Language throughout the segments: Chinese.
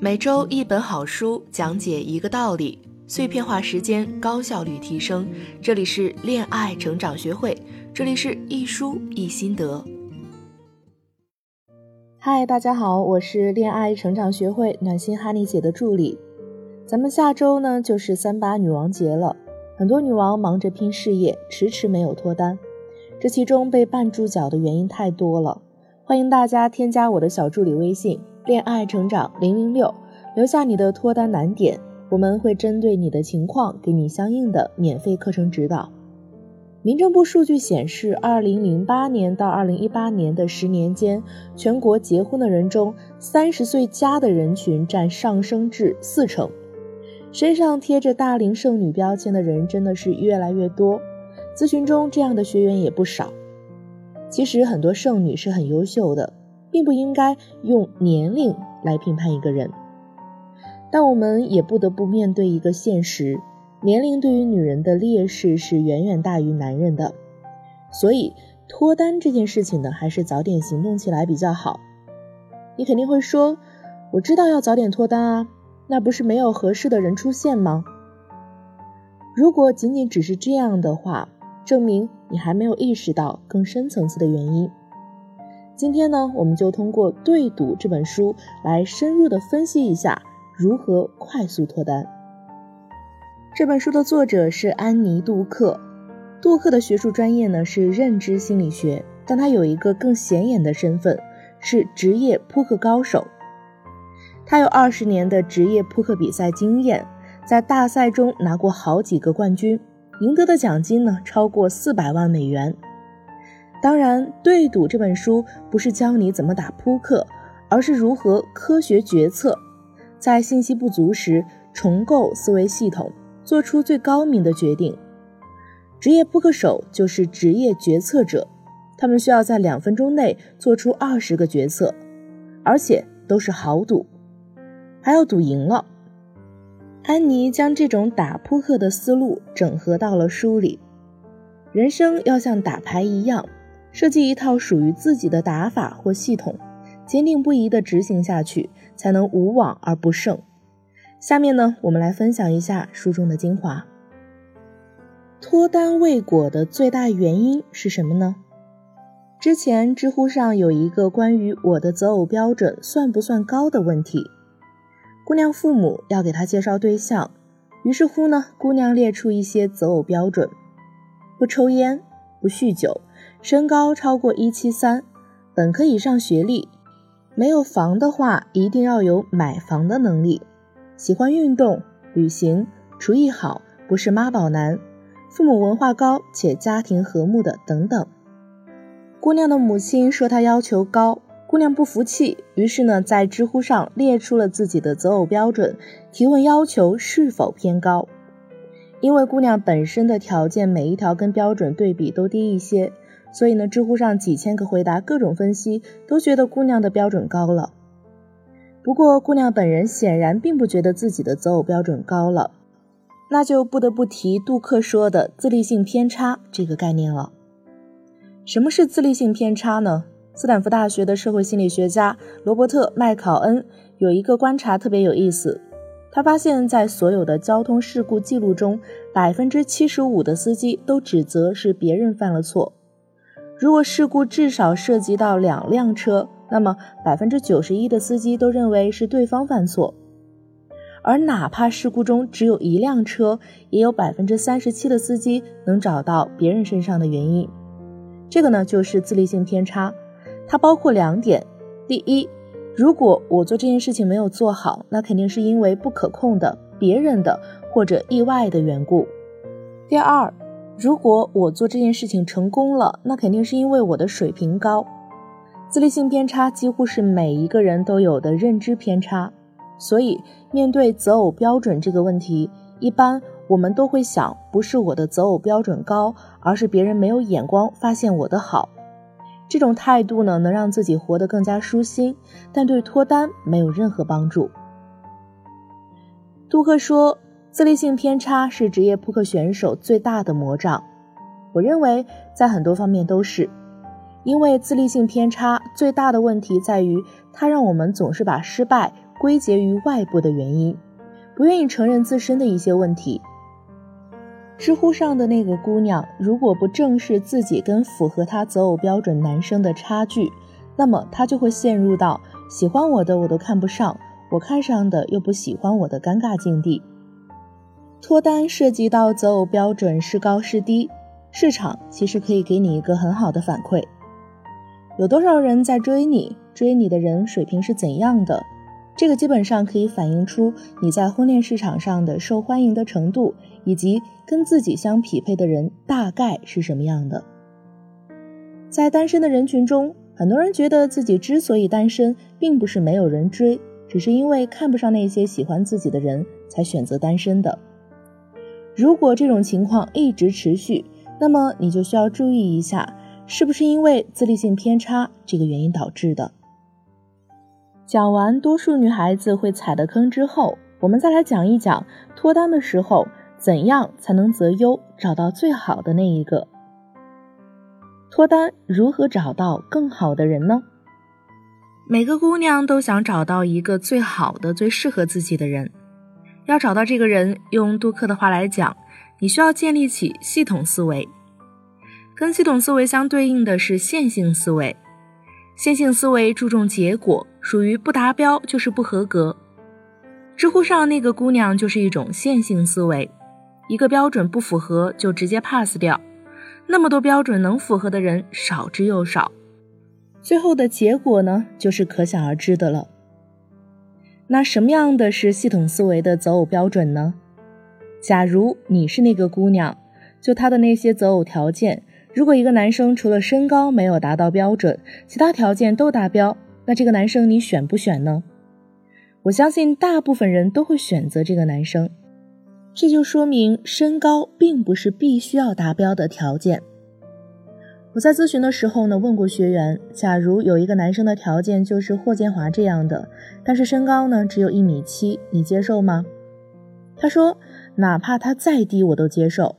每周一本好书，讲解一个道理，碎片化时间，高效率提升。这里是恋爱成长学会，这里是一书一心得。嗨，大家好，我是恋爱成长学会暖心哈尼姐的助理。咱们下周呢就是三八女王节了，很多女王忙着拼事业，迟迟没有脱单。这其中被绊住脚的原因太多了。欢迎大家添加我的小助理微信“恋爱成长零零六”，留下你的脱单难点，我们会针对你的情况给你相应的免费课程指导。民政部数据显示，二零零八年到二零一八年的十年间，全国结婚的人中，三十岁加的人群占上升至四成，身上贴着大龄剩女标签的人真的是越来越多。咨询中这样的学员也不少。其实很多剩女是很优秀的，并不应该用年龄来评判一个人。但我们也不得不面对一个现实：年龄对于女人的劣势是远远大于男人的。所以脱单这件事情呢，还是早点行动起来比较好。你肯定会说，我知道要早点脱单啊，那不是没有合适的人出现吗？如果仅仅只是这样的话，证明你还没有意识到更深层次的原因。今天呢，我们就通过《对赌》这本书来深入的分析一下如何快速脱单。这本书的作者是安妮·杜克，杜克的学术专业呢是认知心理学，但他有一个更显眼的身份，是职业扑克高手。他有二十年的职业扑克比赛经验，在大赛中拿过好几个冠军。赢得的奖金呢，超过四百万美元。当然，《对赌》这本书不是教你怎么打扑克，而是如何科学决策，在信息不足时重构思维系统，做出最高明的决定。职业扑克手就是职业决策者，他们需要在两分钟内做出二十个决策，而且都是豪赌，还要赌赢了。安妮将这种打扑克的思路整合到了书里。人生要像打牌一样，设计一套属于自己的打法或系统，坚定不移地执行下去，才能无往而不胜。下面呢，我们来分享一下书中的精华。脱单未果的最大原因是什么呢？之前知乎上有一个关于我的择偶标准算不算高的问题。姑娘父母要给她介绍对象，于是乎呢，姑娘列出一些择偶标准：不抽烟，不酗酒，身高超过一七三，本科以上学历，没有房的话一定要有买房的能力，喜欢运动、旅行，厨艺好，不是妈宝男，父母文化高且家庭和睦的等等。姑娘的母亲说她要求高。姑娘不服气，于是呢，在知乎上列出了自己的择偶标准，提问要求是否偏高。因为姑娘本身的条件每一条跟标准对比都低一些，所以呢，知乎上几千个回答各种分析都觉得姑娘的标准高了。不过，姑娘本人显然并不觉得自己的择偶标准高了，那就不得不提杜克说的自立性偏差这个概念了。什么是自立性偏差呢？斯坦福大学的社会心理学家罗伯特·麦考恩有一个观察特别有意思，他发现，在所有的交通事故记录中，百分之七十五的司机都指责是别人犯了错。如果事故至少涉及到两辆车，那么百分之九十一的司机都认为是对方犯错。而哪怕事故中只有一辆车，也有百分之三十七的司机能找到别人身上的原因。这个呢，就是自立性偏差。它包括两点：第一，如果我做这件事情没有做好，那肯定是因为不可控的、别人的或者意外的缘故；第二，如果我做这件事情成功了，那肯定是因为我的水平高。自律性偏差几乎是每一个人都有的认知偏差，所以面对择偶标准这个问题，一般我们都会想，不是我的择偶标准高，而是别人没有眼光发现我的好。这种态度呢，能让自己活得更加舒心，但对脱单没有任何帮助。杜克说，自立性偏差是职业扑克选手最大的魔障。我认为，在很多方面都是，因为自立性偏差最大的问题在于，它让我们总是把失败归结于外部的原因，不愿意承认自身的一些问题。知乎上的那个姑娘，如果不正视自己跟符合她择偶标准男生的差距，那么她就会陷入到喜欢我的我都看不上，我看上的又不喜欢我的尴尬境地。脱单涉及到择偶标准是高是低，市场其实可以给你一个很好的反馈。有多少人在追你？追你的人水平是怎样的？这个基本上可以反映出你在婚恋市场上的受欢迎的程度，以及跟自己相匹配的人大概是什么样的。在单身的人群中，很多人觉得自己之所以单身，并不是没有人追，只是因为看不上那些喜欢自己的人才选择单身的。如果这种情况一直持续，那么你就需要注意一下，是不是因为自立性偏差这个原因导致的。讲完多数女孩子会踩的坑之后，我们再来讲一讲脱单的时候怎样才能择优，找到最好的那一个。脱单如何找到更好的人呢？每个姑娘都想找到一个最好的、最适合自己的人。要找到这个人，用杜克的话来讲，你需要建立起系统思维。跟系统思维相对应的是线性思维。线性思维注重结果，属于不达标就是不合格。知乎上那个姑娘就是一种线性思维，一个标准不符合就直接 pass 掉，那么多标准能符合的人少之又少，最后的结果呢，就是可想而知的了。那什么样的是系统思维的择偶标准呢？假如你是那个姑娘，就她的那些择偶条件。如果一个男生除了身高没有达到标准，其他条件都达标，那这个男生你选不选呢？我相信大部分人都会选择这个男生，这就说明身高并不是必须要达标的条件。我在咨询的时候呢，问过学员，假如有一个男生的条件就是霍建华这样的，但是身高呢只有一米七，你接受吗？他说，哪怕他再低我都接受。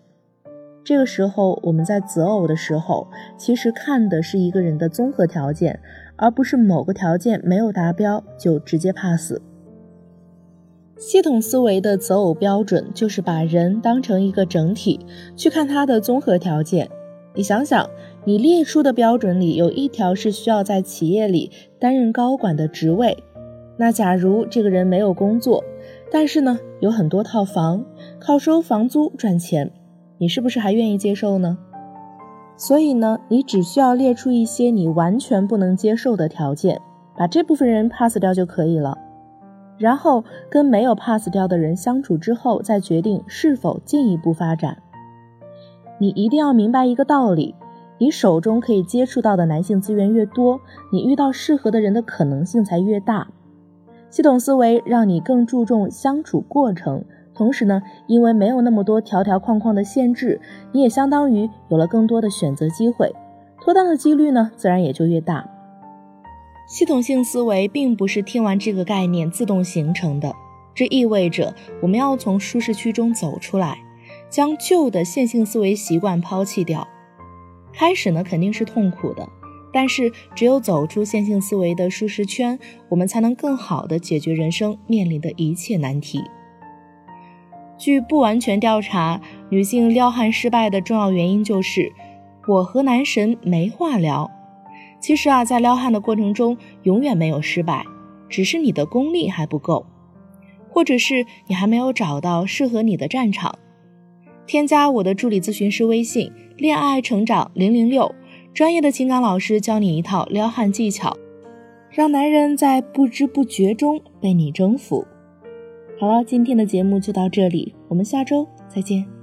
这个时候，我们在择偶的时候，其实看的是一个人的综合条件，而不是某个条件没有达标就直接 pass。系统思维的择偶标准就是把人当成一个整体去看他的综合条件。你想想，你列出的标准里有一条是需要在企业里担任高管的职位，那假如这个人没有工作，但是呢有很多套房，靠收房租赚钱。你是不是还愿意接受呢？所以呢，你只需要列出一些你完全不能接受的条件，把这部分人 pass 掉就可以了。然后跟没有 pass 掉的人相处之后，再决定是否进一步发展。你一定要明白一个道理：你手中可以接触到的男性资源越多，你遇到适合的人的可能性才越大。系统思维让你更注重相处过程。同时呢，因为没有那么多条条框框的限制，你也相当于有了更多的选择机会，脱单的几率呢，自然也就越大。系统性思维并不是听完这个概念自动形成的，这意味着我们要从舒适区中走出来，将旧的线性思维习惯抛弃掉。开始呢，肯定是痛苦的，但是只有走出线性思维的舒适圈，我们才能更好的解决人生面临的一切难题。据不完全调查，女性撩汉失败的重要原因就是我和男神没话聊。其实啊，在撩汉的过程中，永远没有失败，只是你的功力还不够，或者是你还没有找到适合你的战场。添加我的助理咨询师微信“恋爱成长零零六”，专业的情感老师教你一套撩汉技巧，让男人在不知不觉中被你征服。好了，今天的节目就到这里，我们下周再见。